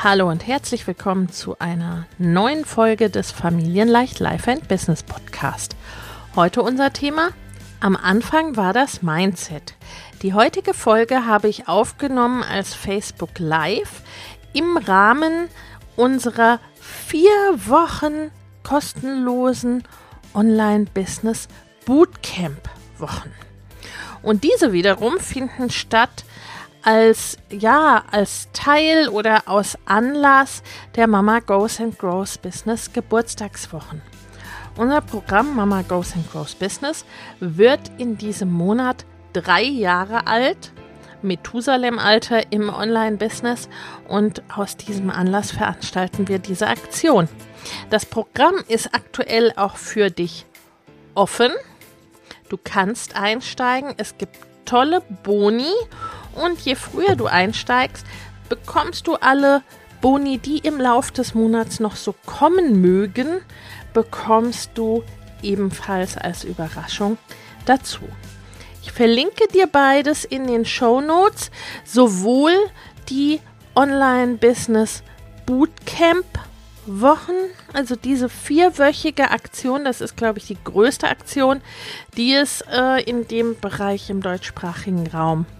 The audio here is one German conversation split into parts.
Hallo und herzlich willkommen zu einer neuen Folge des Familienleicht Life and Business Podcast. Heute unser Thema. Am Anfang war das Mindset. Die heutige Folge habe ich aufgenommen als Facebook Live im Rahmen unserer vier Wochen kostenlosen Online-Business Bootcamp Wochen. Und diese wiederum finden statt als ja als Teil oder aus Anlass der Mama Goes and Grows Business Geburtstagswochen. Unser Programm Mama Goes and Grows Business wird in diesem Monat drei Jahre alt, Methusalem-Alter im Online-Business und aus diesem Anlass veranstalten wir diese Aktion. Das Programm ist aktuell auch für dich offen. Du kannst einsteigen. Es gibt tolle Boni und je früher du einsteigst, bekommst du alle Boni, die im Lauf des Monats noch so kommen mögen, bekommst du ebenfalls als Überraschung dazu. Ich verlinke dir beides in den Show Notes, sowohl die Online-Business Bootcamp Wochen, also diese vierwöchige Aktion, das ist, glaube ich, die größte Aktion, die es äh, in dem Bereich im deutschsprachigen Raum gibt.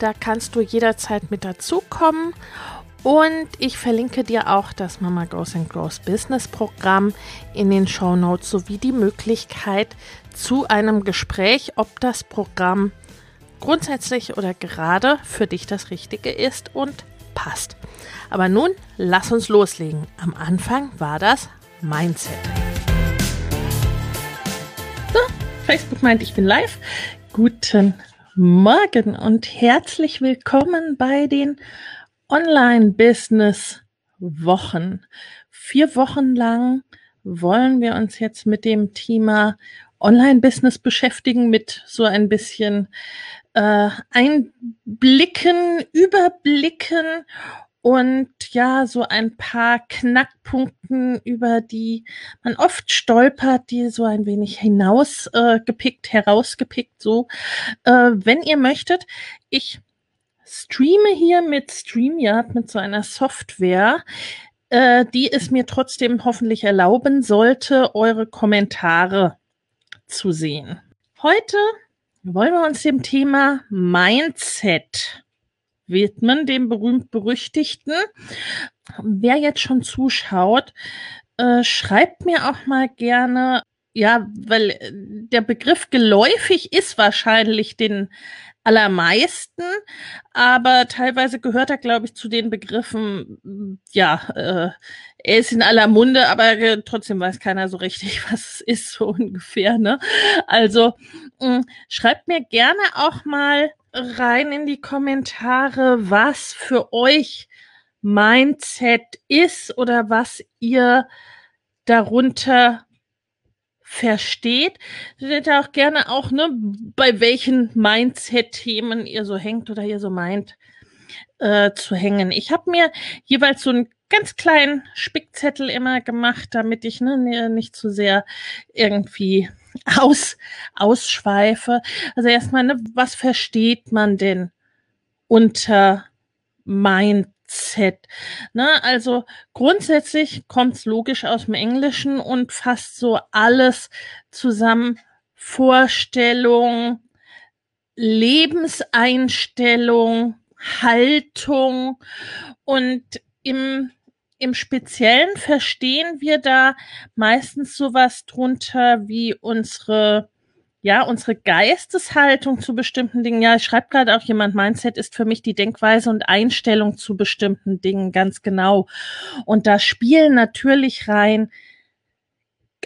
Da kannst du jederzeit mit dazukommen. Und ich verlinke dir auch das Mama Goes and Grows Business Programm in den Show Notes sowie die Möglichkeit zu einem Gespräch, ob das Programm grundsätzlich oder gerade für dich das Richtige ist und passt. Aber nun lass uns loslegen. Am Anfang war das Mindset. So, Facebook meint, ich bin live. Guten Morgen und herzlich willkommen bei den Online-Business-Wochen. Vier Wochen lang wollen wir uns jetzt mit dem Thema Online-Business beschäftigen, mit so ein bisschen äh, Einblicken, Überblicken und ja, so ein paar Knackpunkten, über die man oft stolpert, die so ein wenig hinausgepickt, äh, herausgepickt, so. Äh, wenn ihr möchtet, ich streame hier mit StreamYard, mit so einer Software, äh, die es mir trotzdem hoffentlich erlauben sollte, eure Kommentare zu sehen. Heute wollen wir uns dem Thema Mindset widmen, dem berühmt-berüchtigten. Wer jetzt schon zuschaut, äh, schreibt mir auch mal gerne, ja, weil äh, der Begriff geläufig ist wahrscheinlich den allermeisten, aber teilweise gehört er, glaube ich, zu den Begriffen, ja, äh, er ist in aller Munde, aber äh, trotzdem weiß keiner so richtig, was es ist, so ungefähr, ne? Also, mh, mm, schreibt mir gerne auch mal rein in die Kommentare, was für euch Mindset ist oder was ihr darunter versteht. Seht ihr auch gerne auch, ne, bei welchen Mindset-Themen ihr so hängt oder ihr so meint äh, zu hängen. Ich habe mir jeweils so einen ganz kleinen Spickzettel immer gemacht, damit ich ne, nicht zu sehr irgendwie aus, ausschweife. Also erstmal, ne, was versteht man denn unter Mindset? Ne, also grundsätzlich kommt es logisch aus dem Englischen und fasst so alles zusammen. Vorstellung, Lebenseinstellung, Haltung und im im Speziellen verstehen wir da meistens sowas drunter wie unsere ja, unsere Geisteshaltung zu bestimmten Dingen. Ja, ich schreibe gerade auch jemand, Mindset ist für mich die Denkweise und Einstellung zu bestimmten Dingen, ganz genau. Und da spielen natürlich rein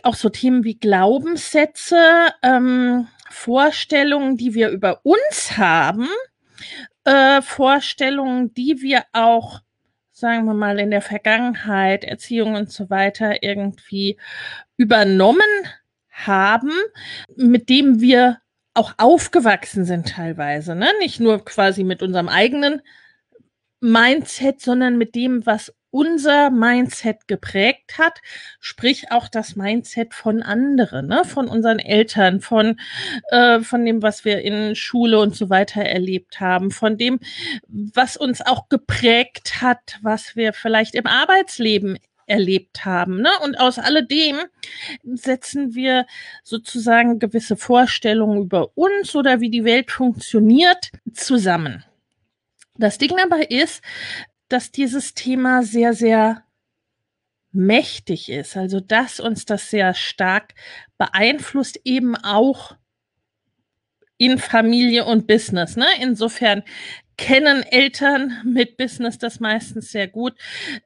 auch so Themen wie Glaubenssätze, ähm, Vorstellungen, die wir über uns haben, äh, Vorstellungen, die wir auch sagen wir mal, in der Vergangenheit, Erziehung und so weiter irgendwie übernommen haben, mit dem wir auch aufgewachsen sind teilweise, ne? Nicht nur quasi mit unserem eigenen Mindset, sondern mit dem, was unser Mindset geprägt hat, sprich auch das Mindset von anderen, ne? von unseren Eltern, von, äh, von dem, was wir in Schule und so weiter erlebt haben, von dem, was uns auch geprägt hat, was wir vielleicht im Arbeitsleben erlebt haben. Ne? Und aus alledem setzen wir sozusagen gewisse Vorstellungen über uns oder wie die Welt funktioniert zusammen. Das Ding aber ist, dass dieses Thema sehr, sehr mächtig ist. Also, dass uns das sehr stark beeinflusst, eben auch in Familie und Business. Ne? Insofern kennen Eltern mit Business das meistens sehr gut,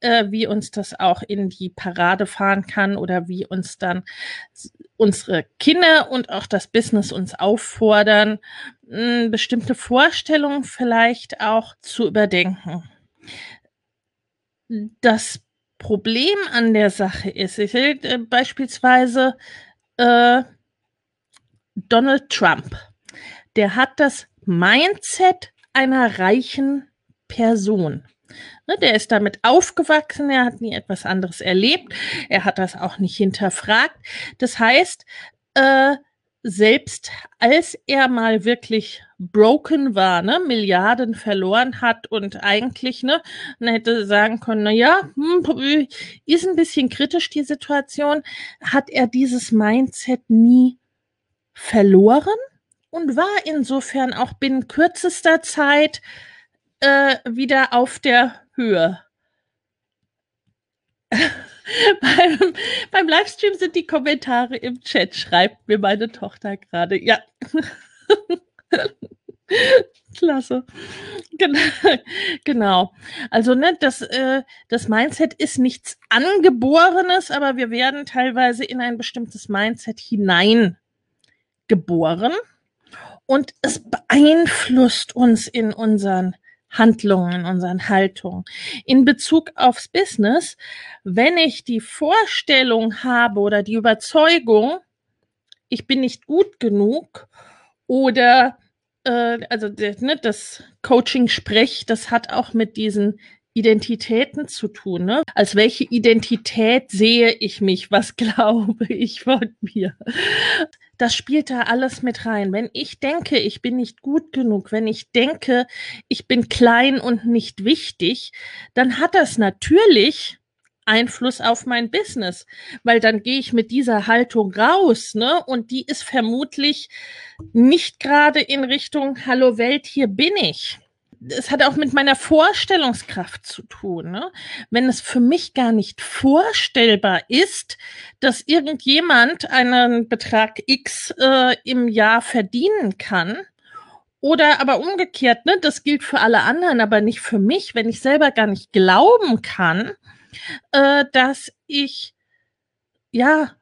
äh, wie uns das auch in die Parade fahren kann oder wie uns dann unsere Kinder und auch das Business uns auffordern, mh, bestimmte Vorstellungen vielleicht auch zu überdenken das Problem an der Sache ist, ich will äh, beispielsweise äh, Donald Trump, der hat das Mindset einer reichen Person. Ne, der ist damit aufgewachsen, er hat nie etwas anderes erlebt, er hat das auch nicht hinterfragt. Das heißt, äh, selbst als er mal wirklich broken war, ne, Milliarden verloren hat und eigentlich, ne, man hätte sagen können, na ja, hm, ist ein bisschen kritisch die Situation, hat er dieses Mindset nie verloren und war insofern auch binnen kürzester Zeit äh, wieder auf der Höhe. beim, beim Livestream sind die Kommentare im Chat, schreibt mir meine Tochter gerade. Ja. Klasse. Genau. genau. Also, ne, das, äh, das Mindset ist nichts Angeborenes, aber wir werden teilweise in ein bestimmtes Mindset hineingeboren und es beeinflusst uns in unseren Handlungen, in unseren Haltungen. In Bezug aufs Business, wenn ich die Vorstellung habe oder die Überzeugung, ich bin nicht gut genug oder äh, also ne, das Coaching-Sprech, das hat auch mit diesen Identitäten zu tun. Ne? Als welche Identität sehe ich mich? Was glaube ich von mir? Das spielt da alles mit rein. Wenn ich denke, ich bin nicht gut genug, wenn ich denke, ich bin klein und nicht wichtig, dann hat das natürlich Einfluss auf mein Business, weil dann gehe ich mit dieser Haltung raus, ne? Und die ist vermutlich nicht gerade in Richtung Hallo Welt, hier bin ich. Es hat auch mit meiner Vorstellungskraft zu tun. Ne? Wenn es für mich gar nicht vorstellbar ist, dass irgendjemand einen Betrag X äh, im Jahr verdienen kann, oder aber umgekehrt, ne, das gilt für alle anderen, aber nicht für mich, wenn ich selber gar nicht glauben kann, äh, dass ich ja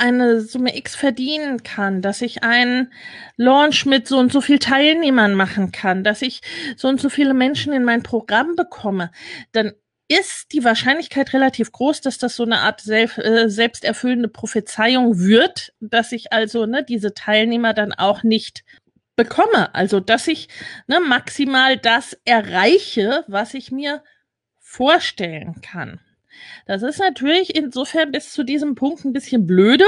eine Summe X verdienen kann, dass ich einen Launch mit so und so viel Teilnehmern machen kann, dass ich so und so viele Menschen in mein Programm bekomme, dann ist die Wahrscheinlichkeit relativ groß, dass das so eine Art selb, äh, selbsterfüllende Prophezeiung wird, dass ich also ne, diese Teilnehmer dann auch nicht bekomme. Also dass ich ne, maximal das erreiche, was ich mir vorstellen kann. Das ist natürlich insofern bis zu diesem Punkt ein bisschen blöde,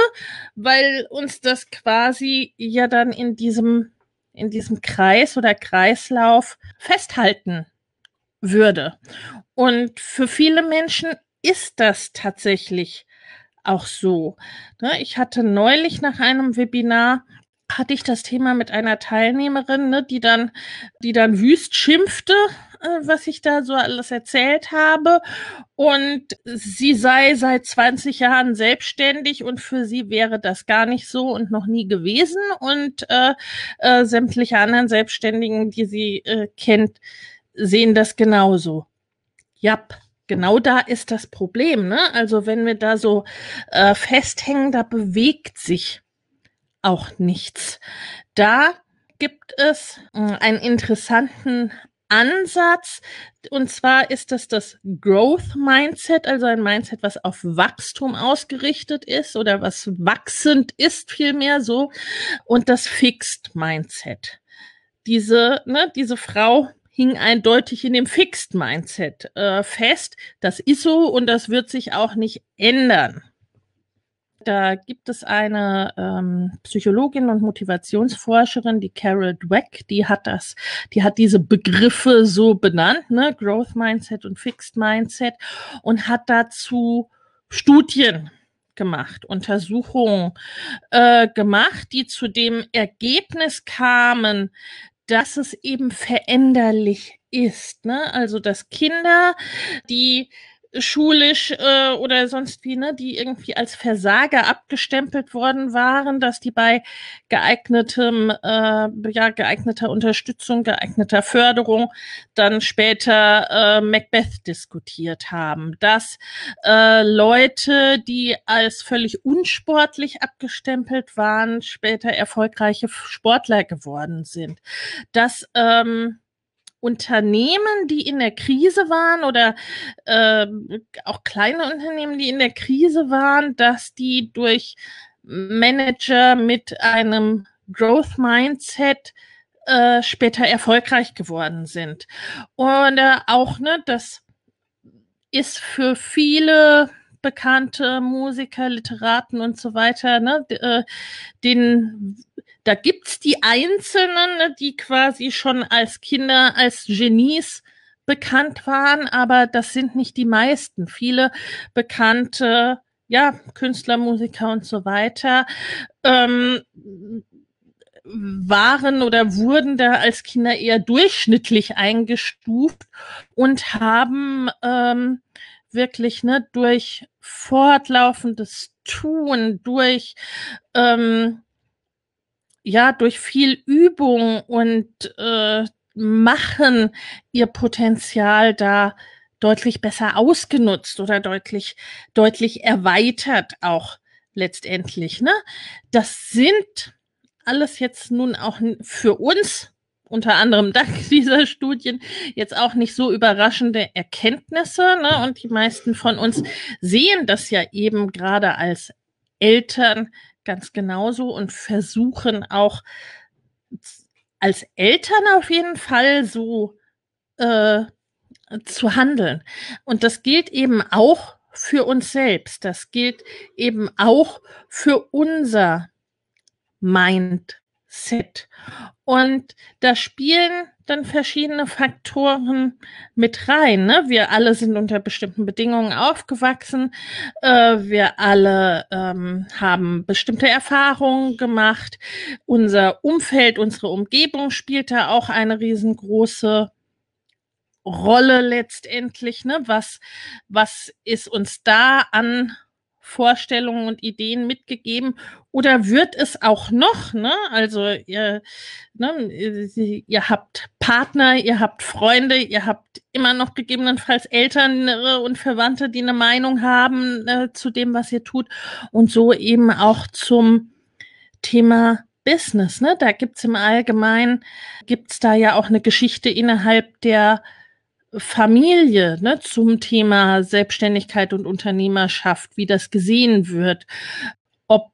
weil uns das quasi ja dann in diesem, in diesem Kreis oder Kreislauf festhalten würde. Und für viele Menschen ist das tatsächlich auch so. Ne, ich hatte neulich nach einem Webinar hatte ich das Thema mit einer Teilnehmerin, ne, die dann, die dann wüst schimpfte, was ich da so alles erzählt habe. Und sie sei seit 20 Jahren selbstständig und für sie wäre das gar nicht so und noch nie gewesen. Und äh, äh, sämtliche anderen Selbstständigen, die sie äh, kennt, sehen das genauso. Jap genau da ist das Problem. Ne? Also wenn wir da so äh, festhängen, da bewegt sich auch nichts. Da gibt es äh, einen interessanten Ansatz. Und zwar ist das das Growth Mindset, also ein Mindset, was auf Wachstum ausgerichtet ist oder was wachsend ist vielmehr so. Und das Fixed Mindset. Diese, ne, diese Frau hing eindeutig in dem Fixed Mindset äh, fest. Das ist so und das wird sich auch nicht ändern. Da gibt es eine ähm, Psychologin und Motivationsforscherin, die Carol Dweck, die hat das, die hat diese Begriffe so benannt, ne, Growth Mindset und Fixed Mindset und hat dazu Studien gemacht, Untersuchungen äh, gemacht, die zu dem Ergebnis kamen, dass es eben veränderlich ist. Ne? Also dass Kinder, die schulisch äh, oder sonst wie, ne, die irgendwie als Versager abgestempelt worden waren, dass die bei geeignetem, äh, ja, geeigneter Unterstützung, geeigneter Förderung dann später äh, Macbeth diskutiert haben, dass äh, Leute, die als völlig unsportlich abgestempelt waren, später erfolgreiche Sportler geworden sind, dass ähm, Unternehmen, die in der Krise waren oder äh, auch kleine Unternehmen, die in der Krise waren, dass die durch Manager mit einem Growth Mindset äh, später erfolgreich geworden sind. Und äh, auch, ne, das ist für viele bekannte Musiker, Literaten und so weiter, ne, äh, den da gibt's die Einzelnen, ne, die quasi schon als Kinder, als Genies bekannt waren, aber das sind nicht die meisten. Viele bekannte, ja, Künstler, Musiker und so weiter, ähm, waren oder wurden da als Kinder eher durchschnittlich eingestuft und haben ähm, wirklich ne, durch fortlaufendes Tun, durch ähm, ja durch viel Übung und äh, Machen ihr Potenzial da deutlich besser ausgenutzt oder deutlich deutlich erweitert auch letztendlich. Ne, das sind alles jetzt nun auch für uns unter anderem dank dieser Studien jetzt auch nicht so überraschende Erkenntnisse. Ne? Und die meisten von uns sehen das ja eben gerade als Eltern ganz genauso und versuchen auch als Eltern auf jeden Fall so äh, zu handeln. Und das gilt eben auch für uns selbst. Das gilt eben auch für unser Mindset. Und da spielen dann verschiedene Faktoren mit rein. Ne? Wir alle sind unter bestimmten Bedingungen aufgewachsen. Äh, wir alle ähm, haben bestimmte Erfahrungen gemacht. Unser Umfeld, unsere Umgebung spielt da auch eine riesengroße Rolle letztendlich. Ne? Was, was ist uns da an Vorstellungen und Ideen mitgegeben oder wird es auch noch, ne? Also ihr, ne, ihr habt Partner, ihr habt Freunde, ihr habt immer noch gegebenenfalls Eltern äh, und Verwandte, die eine Meinung haben äh, zu dem, was ihr tut und so eben auch zum Thema Business, ne? Da gibt's im Allgemeinen, gibt's da ja auch eine Geschichte innerhalb der Familie ne, zum Thema Selbstständigkeit und Unternehmerschaft, wie das gesehen wird, ob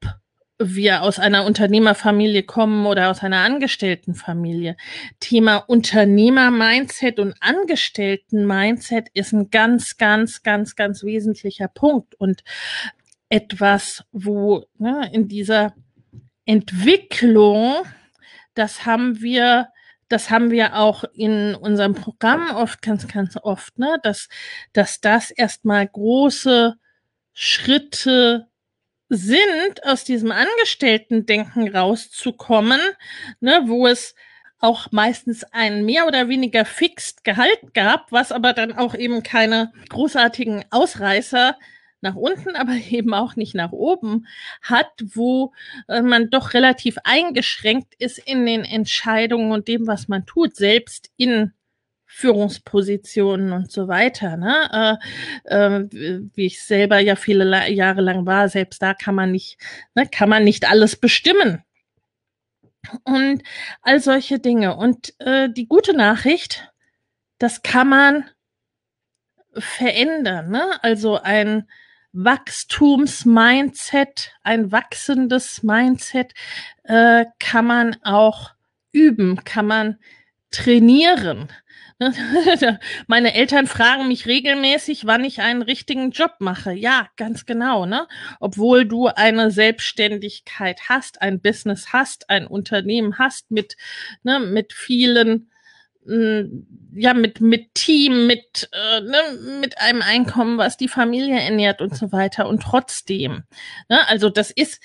wir aus einer Unternehmerfamilie kommen oder aus einer Angestelltenfamilie. Thema Unternehmer-Mindset und Angestellten-Mindset ist ein ganz, ganz, ganz, ganz wesentlicher Punkt und etwas, wo ne, in dieser Entwicklung, das haben wir das haben wir auch in unserem Programm oft, ganz, ganz oft, ne, dass, dass das erstmal große Schritte sind, aus diesem Angestellten-Denken rauszukommen, ne, wo es auch meistens ein mehr oder weniger fixed Gehalt gab, was aber dann auch eben keine großartigen Ausreißer nach unten, aber eben auch nicht nach oben hat, wo äh, man doch relativ eingeschränkt ist in den Entscheidungen und dem, was man tut, selbst in Führungspositionen und so weiter. Ne? Äh, äh, wie ich selber ja viele Jahre lang war, selbst da kann man nicht, ne, kann man nicht alles bestimmen. Und all solche Dinge. Und äh, die gute Nachricht, das kann man verändern. Ne? Also ein Wachstumsmindset, ein wachsendes Mindset äh, kann man auch üben, kann man trainieren. Meine Eltern fragen mich regelmäßig, wann ich einen richtigen Job mache. Ja, ganz genau, ne? Obwohl du eine Selbstständigkeit hast, ein Business hast, ein Unternehmen hast mit, ne, mit vielen ja, mit, mit Team, mit, äh, ne, mit einem Einkommen, was die Familie ernährt und so weiter. Und trotzdem, ne, also das ist,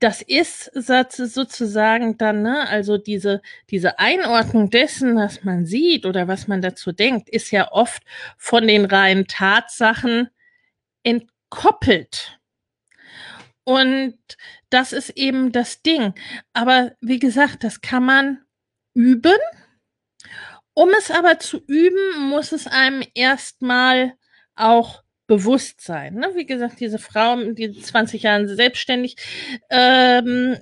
das ist sozusagen dann, ne, also diese, diese Einordnung dessen, was man sieht oder was man dazu denkt, ist ja oft von den reinen Tatsachen entkoppelt. Und das ist eben das Ding. Aber wie gesagt, das kann man üben um es aber zu üben, muss es einem erstmal auch bewusst sein. Ne? Wie gesagt, diese Frau, die 20 Jahre selbstständig, ähm,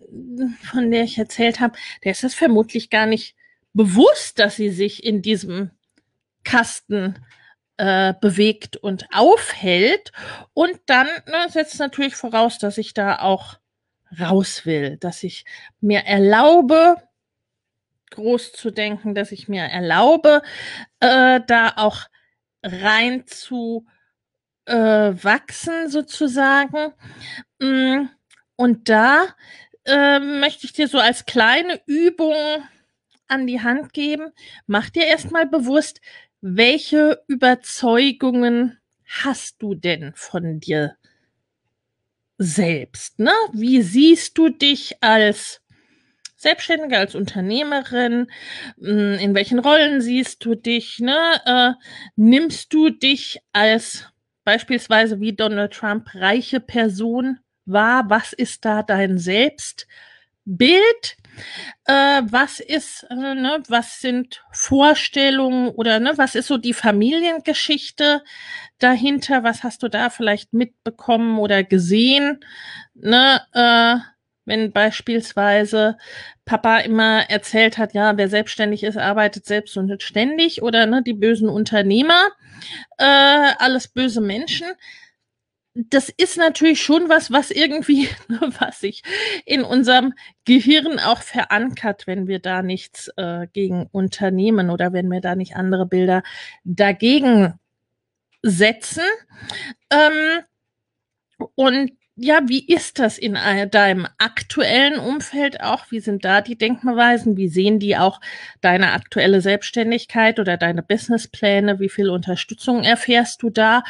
von der ich erzählt habe, der ist es vermutlich gar nicht bewusst, dass sie sich in diesem Kasten äh, bewegt und aufhält. Und dann ne, setzt natürlich voraus, dass ich da auch raus will, dass ich mir erlaube, groß zu denken, dass ich mir erlaube, äh, da auch rein zu äh, wachsen sozusagen. Mm, und da äh, möchte ich dir so als kleine Übung an die Hand geben. Mach dir erstmal bewusst, welche Überzeugungen hast du denn von dir selbst? Ne? Wie siehst du dich als Selbstständige, als Unternehmerin? Hm, in welchen Rollen siehst du dich? Ne? Äh, nimmst du dich als beispielsweise wie Donald Trump reiche Person wahr? Was ist da dein Selbstbild? Äh, was ist, äh, ne, was sind Vorstellungen oder ne, was ist so die Familiengeschichte dahinter? Was hast du da vielleicht mitbekommen oder gesehen? Ne, äh, wenn beispielsweise Papa immer erzählt hat, ja, wer selbstständig ist, arbeitet selbst und nicht ständig oder ne, die bösen Unternehmer, äh, alles böse Menschen. Das ist natürlich schon was, was irgendwie, ne, was sich in unserem Gehirn auch verankert, wenn wir da nichts äh, gegen Unternehmen oder wenn wir da nicht andere Bilder dagegen setzen. Ähm, und ja, wie ist das in deinem aktuellen Umfeld auch? Wie sind da die Denkmalweisen? Wie sehen die auch deine aktuelle Selbstständigkeit oder deine Businesspläne? Wie viel Unterstützung erfährst du da?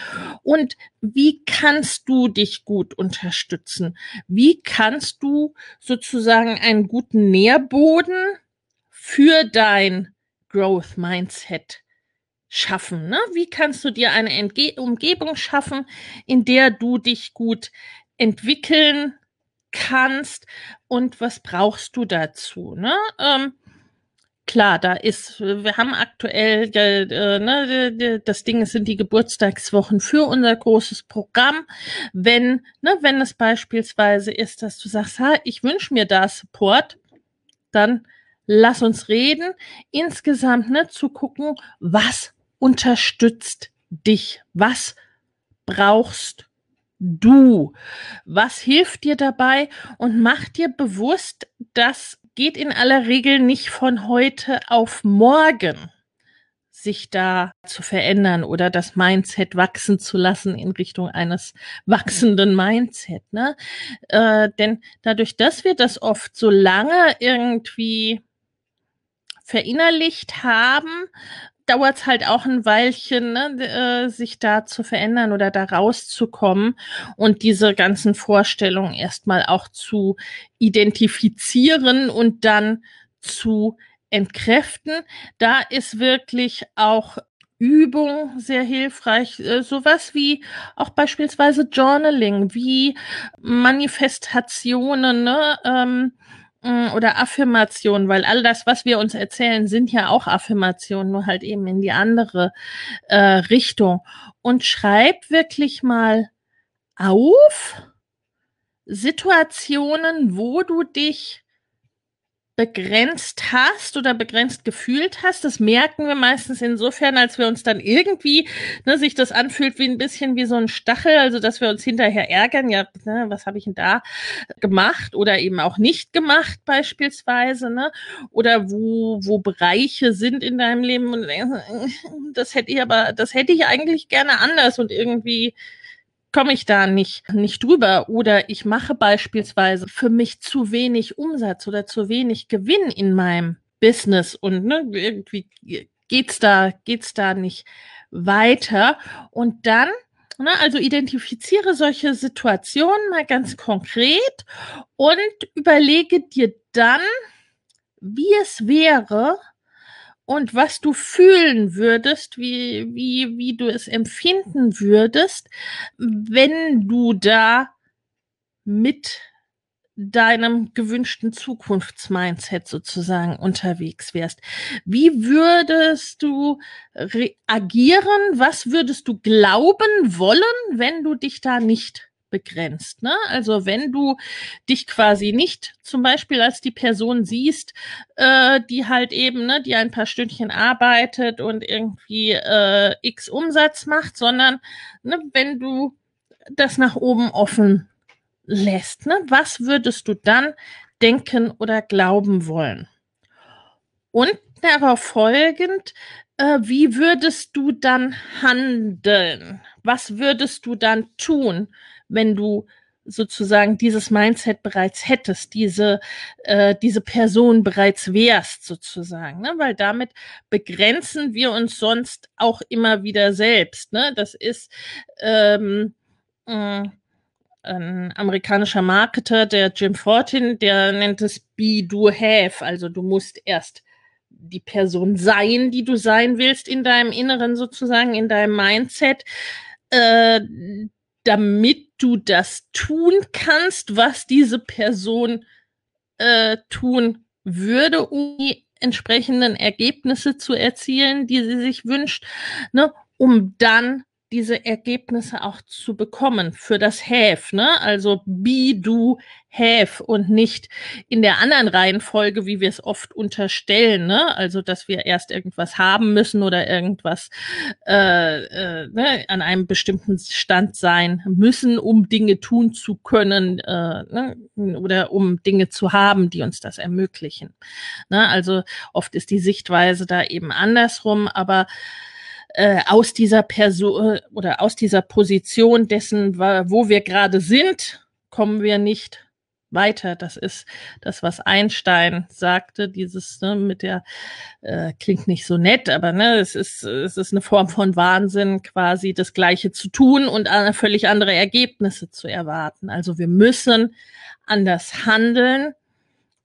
Und wie kannst du dich gut unterstützen? Wie kannst du sozusagen einen guten Nährboden für dein Growth Mindset schaffen? Ne? Wie kannst du dir eine Entge Umgebung schaffen, in der du dich gut entwickeln kannst und was brauchst du dazu. Ne? Ähm, klar, da ist, wir haben aktuell, äh, ne, das Ding sind die Geburtstagswochen für unser großes Programm. Wenn, ne, wenn es beispielsweise ist, dass du sagst, ha, ich wünsche mir da Support, dann lass uns reden. Insgesamt ne, zu gucken, was unterstützt dich, was brauchst du? Was hilft dir dabei? Und mach dir bewusst, das geht in aller Regel nicht von heute auf morgen sich da zu verändern oder das Mindset wachsen zu lassen in Richtung eines wachsenden Mindset. Ne? Äh, denn dadurch, dass wir das oft so lange irgendwie verinnerlicht haben, dauert es halt auch ein Weilchen, ne, äh, sich da zu verändern oder da rauszukommen und diese ganzen Vorstellungen erstmal auch zu identifizieren und dann zu entkräften. Da ist wirklich auch Übung sehr hilfreich. Äh, sowas wie auch beispielsweise Journaling, wie Manifestationen, ne? Ähm, oder Affirmationen, weil all das, was wir uns erzählen, sind ja auch Affirmationen, nur halt eben in die andere äh, Richtung. Und schreib wirklich mal auf Situationen, wo du dich begrenzt hast oder begrenzt gefühlt hast. Das merken wir meistens insofern, als wir uns dann irgendwie, ne, sich das anfühlt wie ein bisschen wie so ein Stachel, also dass wir uns hinterher ärgern, ja, ne, was habe ich denn da gemacht oder eben auch nicht gemacht beispielsweise, ne? Oder wo, wo Bereiche sind in deinem Leben und das hätte ich aber, das hätte ich eigentlich gerne anders und irgendwie komme ich da nicht, nicht drüber. Oder ich mache beispielsweise für mich zu wenig Umsatz oder zu wenig Gewinn in meinem Business und ne, irgendwie geht's da, geht's da nicht weiter. Und dann Ne, also identifiziere solche Situationen mal ganz konkret und überlege dir dann, wie es wäre, und was du fühlen würdest, wie, wie, wie du es empfinden würdest, wenn du da mit deinem gewünschten Zukunftsmindset sozusagen unterwegs wärst. Wie würdest du reagieren? Was würdest du glauben wollen, wenn du dich da nicht begrenzt. Ne? Also wenn du dich quasi nicht zum Beispiel als die Person siehst, äh, die halt eben, ne, die ein paar Stündchen arbeitet und irgendwie äh, x Umsatz macht, sondern ne, wenn du das nach oben offen lässt, ne, was würdest du dann denken oder glauben wollen? Und darauf folgend, äh, wie würdest du dann handeln? Was würdest du dann tun? Wenn du sozusagen dieses Mindset bereits hättest, diese, äh, diese Person bereits wärst sozusagen, ne? weil damit begrenzen wir uns sonst auch immer wieder selbst. Ne? Das ist ähm, äh, ein amerikanischer Marketer, der Jim Fortin, der nennt es be, do, have. Also du musst erst die Person sein, die du sein willst in deinem Inneren sozusagen, in deinem Mindset. Äh, damit du das tun kannst, was diese Person äh, tun würde, um die entsprechenden Ergebnisse zu erzielen, die sie sich wünscht, ne, um dann diese Ergebnisse auch zu bekommen für das Have, ne? Also be, do, have und nicht in der anderen Reihenfolge, wie wir es oft unterstellen, ne? Also dass wir erst irgendwas haben müssen oder irgendwas äh, äh, ne? an einem bestimmten Stand sein müssen, um Dinge tun zu können äh, ne? oder um Dinge zu haben, die uns das ermöglichen. Ne? Also oft ist die Sichtweise da eben andersrum, aber äh, aus dieser Person oder aus dieser Position dessen, wo wir gerade sind, kommen wir nicht weiter. Das ist das, was Einstein sagte, dieses ne, mit der äh, klingt nicht so nett, aber ne, es ist es ist eine Form von Wahnsinn, quasi das Gleiche zu tun und völlig andere Ergebnisse zu erwarten. Also wir müssen anders handeln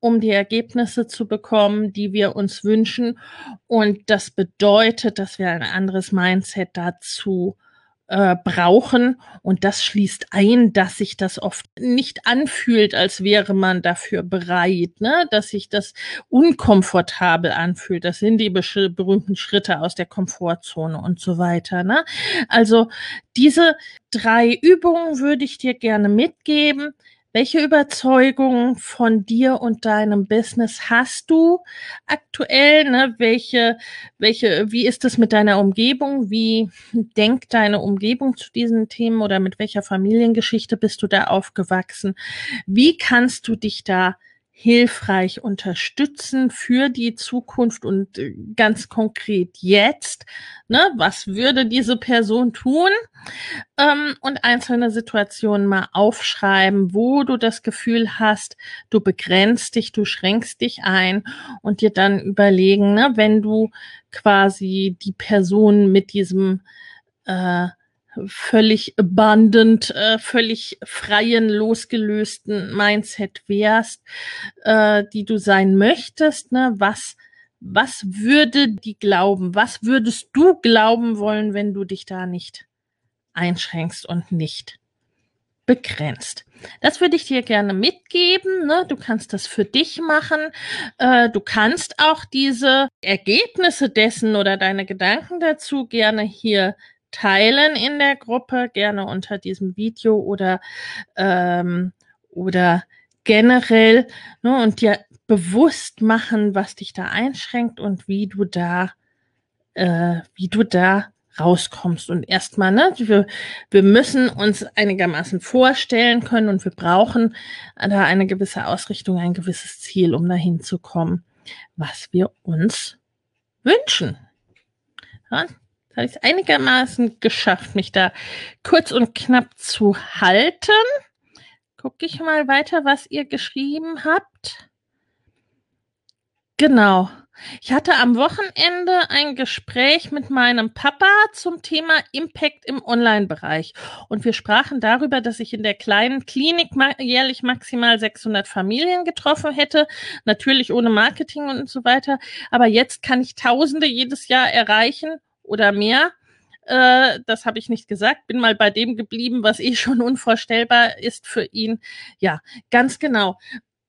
um die Ergebnisse zu bekommen, die wir uns wünschen. Und das bedeutet, dass wir ein anderes Mindset dazu äh, brauchen. Und das schließt ein, dass sich das oft nicht anfühlt, als wäre man dafür bereit, ne? dass sich das unkomfortabel anfühlt. Das sind die berühmten Schritte aus der Komfortzone und so weiter. Ne? Also diese drei Übungen würde ich dir gerne mitgeben welche Überzeugungen von dir und deinem Business hast du aktuell? Ne? Welche, welche, wie ist es mit deiner Umgebung? Wie denkt deine Umgebung zu diesen Themen oder mit welcher Familiengeschichte bist du da aufgewachsen? Wie kannst du dich da hilfreich unterstützen für die Zukunft und äh, ganz konkret jetzt. Ne, was würde diese Person tun? Ähm, und einzelne Situationen mal aufschreiben, wo du das Gefühl hast, du begrenzt dich, du schränkst dich ein und dir dann überlegen, ne, wenn du quasi die Person mit diesem äh, völlig abundant, äh, völlig freien, losgelösten Mindset wärst, äh, die du sein möchtest, ne? Was, was würde die glauben? Was würdest du glauben wollen, wenn du dich da nicht einschränkst und nicht begrenzt. Das würde ich dir gerne mitgeben. Ne? Du kannst das für dich machen. Äh, du kannst auch diese Ergebnisse dessen oder deine Gedanken dazu gerne hier teilen in der Gruppe, gerne unter diesem Video oder, ähm, oder generell ne, und dir bewusst machen, was dich da einschränkt und wie du da, äh, wie du da rauskommst. Und erstmal, ne, wir, wir müssen uns einigermaßen vorstellen können und wir brauchen da eine gewisse Ausrichtung, ein gewisses Ziel, um dahin zu kommen, was wir uns wünschen. Ja, habe ich es einigermaßen geschafft, mich da kurz und knapp zu halten. Gucke ich mal weiter, was ihr geschrieben habt. Genau. Ich hatte am Wochenende ein Gespräch mit meinem Papa zum Thema Impact im Online-Bereich. Und wir sprachen darüber, dass ich in der kleinen Klinik jährlich maximal 600 Familien getroffen hätte. Natürlich ohne Marketing und so weiter. Aber jetzt kann ich Tausende jedes Jahr erreichen oder mehr. Äh, das habe ich nicht gesagt. Bin mal bei dem geblieben, was eh schon unvorstellbar ist für ihn. Ja, ganz genau.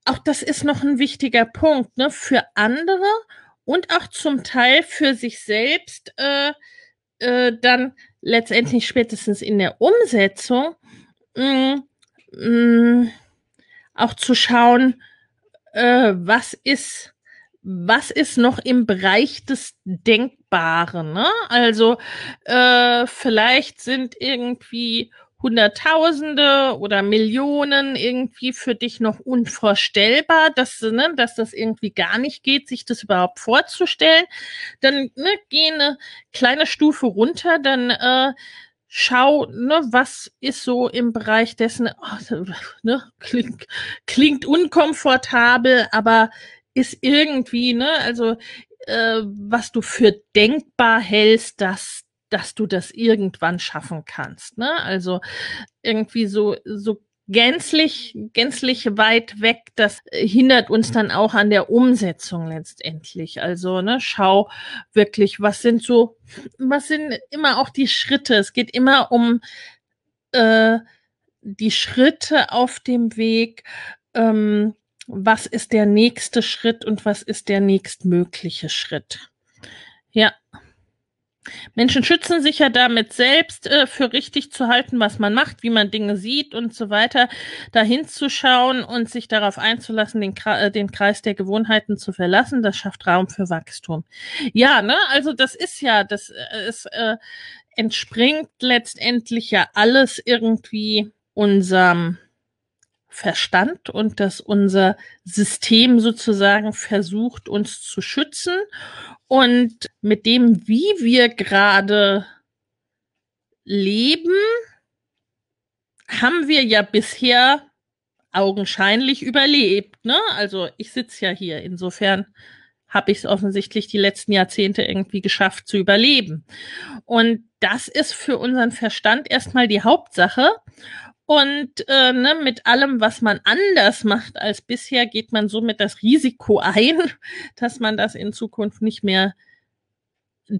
Auch das ist noch ein wichtiger Punkt ne? für andere und auch zum Teil für sich selbst äh, äh, dann letztendlich spätestens in der Umsetzung mh, mm, mh, mm, auch zu schauen, äh, was ist was ist noch im Bereich des Denkbaren? Ne? Also äh, vielleicht sind irgendwie Hunderttausende oder Millionen irgendwie für dich noch unvorstellbar, dass, ne, dass das irgendwie gar nicht geht, sich das überhaupt vorzustellen. Dann ne, geh eine kleine Stufe runter, dann äh, schau, ne, was ist so im Bereich dessen, oh, ne, klingt, klingt unkomfortabel, aber ist irgendwie, ne, also äh, was du für denkbar hältst, dass dass du das irgendwann schaffen kannst, ne? Also irgendwie so so gänzlich gänzlich weit weg, das hindert uns dann auch an der Umsetzung letztendlich. Also, ne, schau wirklich, was sind so was sind immer auch die Schritte? Es geht immer um äh, die Schritte auf dem Weg, ähm, was ist der nächste Schritt und was ist der nächstmögliche Schritt. Ja. Menschen schützen sich ja damit selbst äh, für richtig zu halten, was man macht, wie man Dinge sieht und so weiter, dahin zu schauen und sich darauf einzulassen, den, äh, den Kreis der Gewohnheiten zu verlassen, das schafft Raum für Wachstum. Ja, ne, also das ist ja, das äh, ist, äh, entspringt letztendlich ja alles irgendwie unserem Verstand und dass unser System sozusagen versucht, uns zu schützen. Und mit dem, wie wir gerade leben, haben wir ja bisher augenscheinlich überlebt. Ne? Also ich sitze ja hier. Insofern habe ich es offensichtlich die letzten Jahrzehnte irgendwie geschafft zu überleben. Und das ist für unseren Verstand erstmal die Hauptsache. Und äh, ne, mit allem, was man anders macht als bisher, geht man somit das Risiko ein, dass man das in Zukunft nicht mehr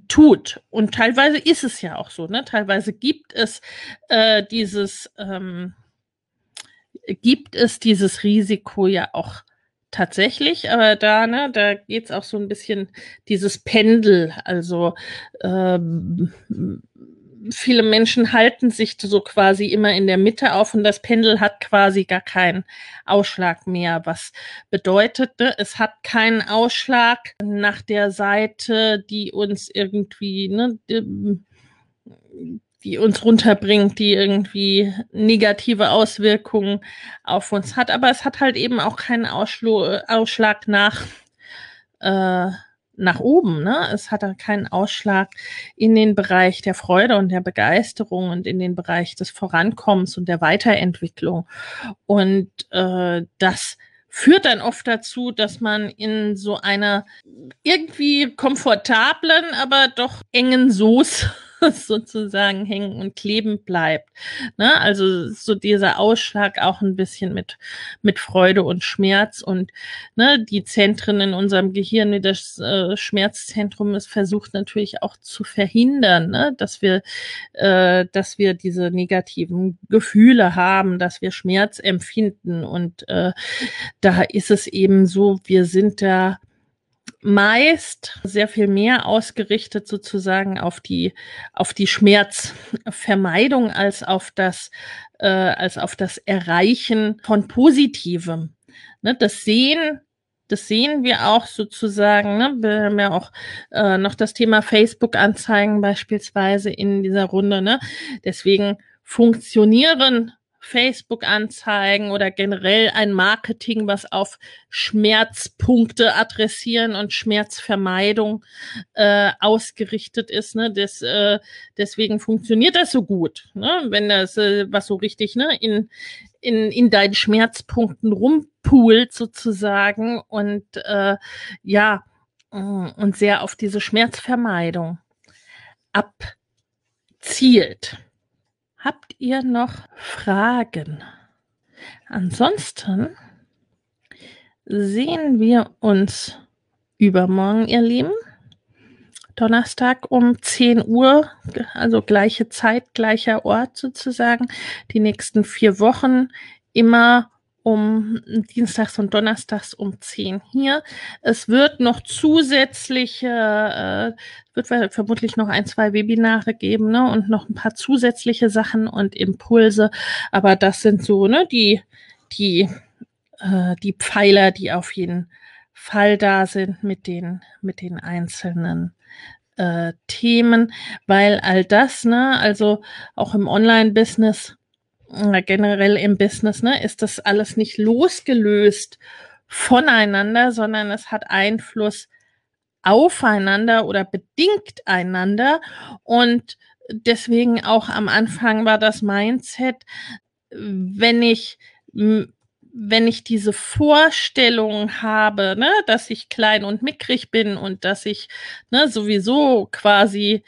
tut. Und teilweise ist es ja auch so. Ne? Teilweise gibt es äh, dieses ähm, gibt es dieses Risiko ja auch tatsächlich, aber da, ne, da geht's auch so ein bisschen dieses Pendel, also ähm, viele Menschen halten sich so quasi immer in der Mitte auf und das Pendel hat quasi gar keinen Ausschlag mehr. Was bedeutet, ne, es hat keinen Ausschlag nach der Seite, die uns irgendwie, ne, die uns runterbringt, die irgendwie negative Auswirkungen auf uns hat. Aber es hat halt eben auch keinen Ausschlag nach, äh, nach oben. Ne? Es hat halt keinen Ausschlag in den Bereich der Freude und der Begeisterung und in den Bereich des Vorankommens und der Weiterentwicklung. Und äh, das führt dann oft dazu, dass man in so einer irgendwie komfortablen, aber doch engen Soße sozusagen hängen und kleben bleibt. Ne? Also so dieser Ausschlag auch ein bisschen mit, mit Freude und Schmerz und ne, die Zentren in unserem Gehirn, wie das äh, Schmerzzentrum ist, versucht natürlich auch zu verhindern, ne? dass wir, äh, dass wir diese negativen Gefühle haben, dass wir Schmerz empfinden und äh, da ist es eben so, wir sind da meist sehr viel mehr ausgerichtet sozusagen auf die auf die Schmerzvermeidung als auf das äh, als auf das Erreichen von Positivem. Ne, das Sehen das sehen wir auch sozusagen. Ne? Wir haben ja auch äh, noch das Thema Facebook-Anzeigen beispielsweise in dieser Runde. Ne? Deswegen funktionieren Facebook-Anzeigen oder generell ein Marketing, was auf Schmerzpunkte adressieren und Schmerzvermeidung äh, ausgerichtet ist. Ne? Des, äh, deswegen funktioniert das so gut, ne? wenn das äh, was so richtig ne? in, in, in deinen Schmerzpunkten rumpoolt sozusagen und äh, ja, und sehr auf diese Schmerzvermeidung abzielt. Habt ihr noch Fragen? Ansonsten sehen wir uns übermorgen, ihr Lieben. Donnerstag um 10 Uhr, also gleiche Zeit, gleicher Ort sozusagen. Die nächsten vier Wochen immer um Dienstags und Donnerstags um 10 hier. Es wird noch zusätzliche, äh, wird vermutlich noch ein, zwei Webinare geben, ne, und noch ein paar zusätzliche Sachen und Impulse. Aber das sind so, ne, die, die, äh, die Pfeiler, die auf jeden Fall da sind mit den, mit den einzelnen äh, Themen, weil all das, ne, also auch im Online-Business, generell im Business, ne, ist das alles nicht losgelöst voneinander, sondern es hat Einfluss aufeinander oder bedingt einander. Und deswegen auch am Anfang war das Mindset, wenn ich wenn ich diese Vorstellung habe, ne, dass ich klein und mickrig bin und dass ich ne, sowieso quasi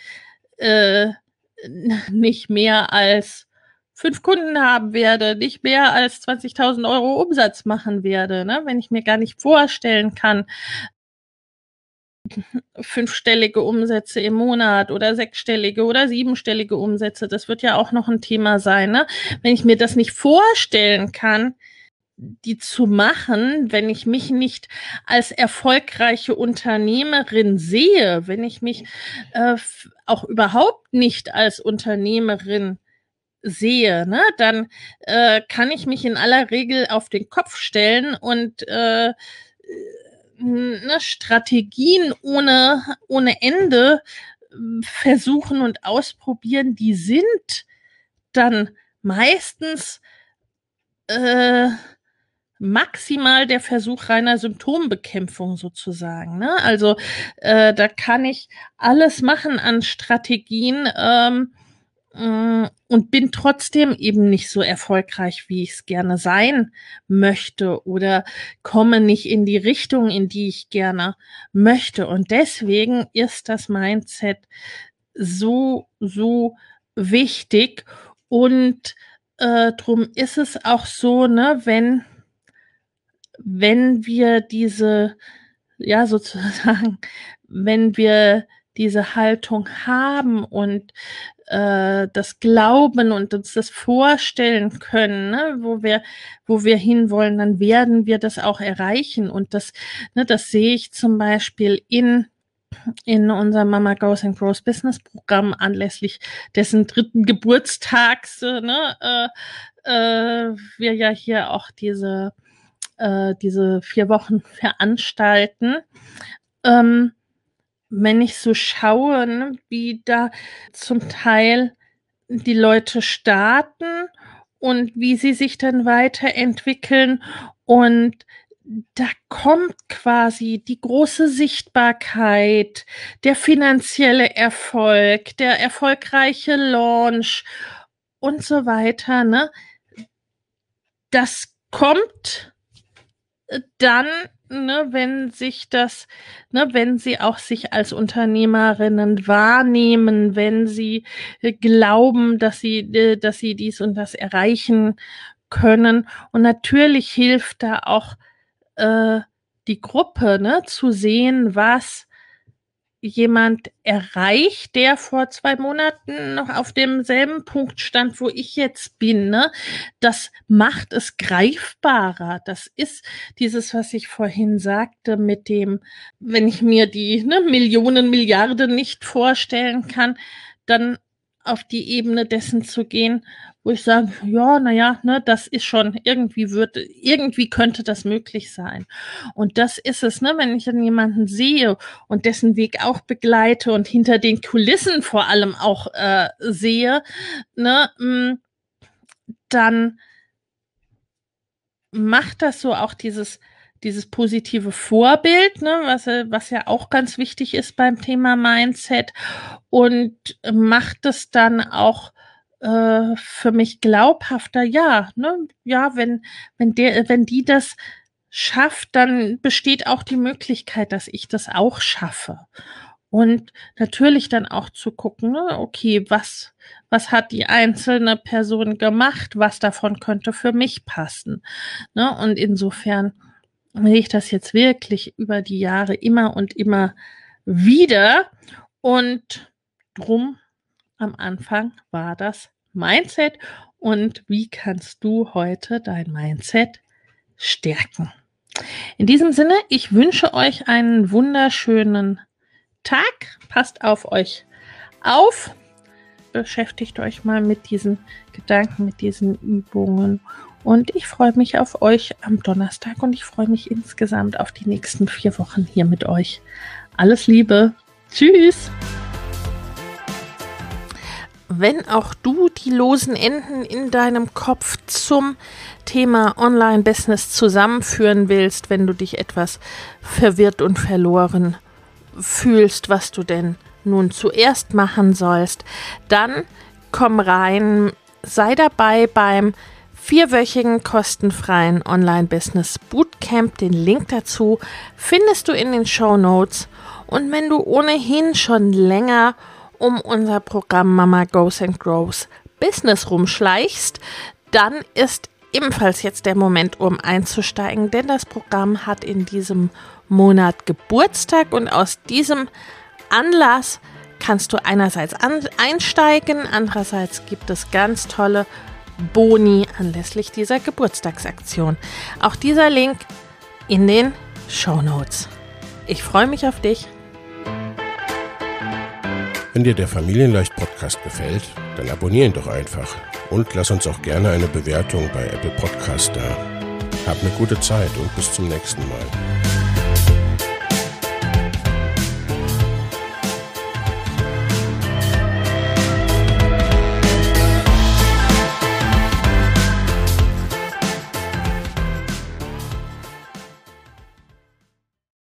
äh, nicht mehr als fünf Kunden haben werde, nicht mehr als 20.000 Euro Umsatz machen werde, ne? wenn ich mir gar nicht vorstellen kann, fünfstellige Umsätze im Monat oder sechsstellige oder siebenstellige Umsätze, das wird ja auch noch ein Thema sein. Ne? Wenn ich mir das nicht vorstellen kann, die zu machen, wenn ich mich nicht als erfolgreiche Unternehmerin sehe, wenn ich mich äh, auch überhaupt nicht als Unternehmerin sehe, ne, dann äh, kann ich mich in aller Regel auf den Kopf stellen und äh, ne, Strategien ohne, ohne Ende hm, versuchen und ausprobieren, die sind dann meistens äh, maximal der Versuch reiner Symptombekämpfung sozusagen. Ne? Also äh, da kann ich alles machen an Strategien, ähm, und bin trotzdem eben nicht so erfolgreich, wie ich es gerne sein möchte oder komme nicht in die Richtung, in die ich gerne möchte. Und deswegen ist das Mindset so, so wichtig. Und äh, drum ist es auch so, ne, wenn, wenn wir diese, ja, sozusagen, wenn wir diese Haltung haben und äh, das Glauben und uns das vorstellen können, ne, wo wir, wo wir hinwollen, dann werden wir das auch erreichen. Und das, ne, das sehe ich zum Beispiel in in unserem Mama Goes and Grows Business Programm anlässlich dessen dritten Geburtstags, ne, äh, äh, wir ja hier auch diese äh, diese vier Wochen veranstalten. Ähm, wenn ich so schaue, ne, wie da zum Teil die Leute starten und wie sie sich dann weiterentwickeln. Und da kommt quasi die große Sichtbarkeit, der finanzielle Erfolg, der erfolgreiche Launch und so weiter. Ne? Das kommt dann ne, wenn sich das, ne, wenn sie auch sich als Unternehmerinnen wahrnehmen, wenn sie äh, glauben, dass sie, äh, dass sie dies und das erreichen können. Und natürlich hilft da auch äh, die Gruppe, ne, zu sehen, was jemand erreicht, der vor zwei Monaten noch auf demselben Punkt stand, wo ich jetzt bin. Ne? Das macht es greifbarer. Das ist dieses, was ich vorhin sagte, mit dem, wenn ich mir die ne, Millionen, Milliarden nicht vorstellen kann, dann auf die Ebene dessen zu gehen, wo ich sage, ja, naja, ne, das ist schon, irgendwie wird, irgendwie könnte das möglich sein. Und das ist es, ne, wenn ich dann jemanden sehe und dessen Weg auch begleite und hinter den Kulissen vor allem auch äh, sehe, ne, mh, mm, dann macht das so auch dieses, dieses positive Vorbild, ne, was, was ja auch ganz wichtig ist beim Thema Mindset und macht es dann auch äh, für mich glaubhafter, ja, ne, ja, wenn, wenn der, wenn die das schafft, dann besteht auch die Möglichkeit, dass ich das auch schaffe. Und natürlich dann auch zu gucken, ne, okay, was, was hat die einzelne Person gemacht, was davon könnte für mich passen. Ne? Und insofern sehe ich das jetzt wirklich über die Jahre immer und immer wieder. Und drum am Anfang war das Mindset und wie kannst du heute dein Mindset stärken. In diesem Sinne, ich wünsche euch einen wunderschönen Tag. Passt auf euch auf. Beschäftigt euch mal mit diesen Gedanken, mit diesen Übungen. Und ich freue mich auf euch am Donnerstag und ich freue mich insgesamt auf die nächsten vier Wochen hier mit euch. Alles Liebe. Tschüss wenn auch du die losen Enden in deinem Kopf zum Thema Online-Business zusammenführen willst, wenn du dich etwas verwirrt und verloren fühlst, was du denn nun zuerst machen sollst, dann komm rein, sei dabei beim vierwöchigen kostenfreien Online-Business Bootcamp. Den Link dazu findest du in den Show Notes. Und wenn du ohnehin schon länger um unser Programm Mama Goes and Grows Business rumschleichst, dann ist ebenfalls jetzt der Moment, um einzusteigen, denn das Programm hat in diesem Monat Geburtstag und aus diesem Anlass kannst du einerseits einsteigen, andererseits gibt es ganz tolle Boni anlässlich dieser Geburtstagsaktion. Auch dieser Link in den Show Notes. Ich freue mich auf dich. Wenn dir der Familienleicht Podcast gefällt, dann abonnier ihn doch einfach und lass uns auch gerne eine Bewertung bei Apple Podcast da. Hab eine gute Zeit und bis zum nächsten Mal.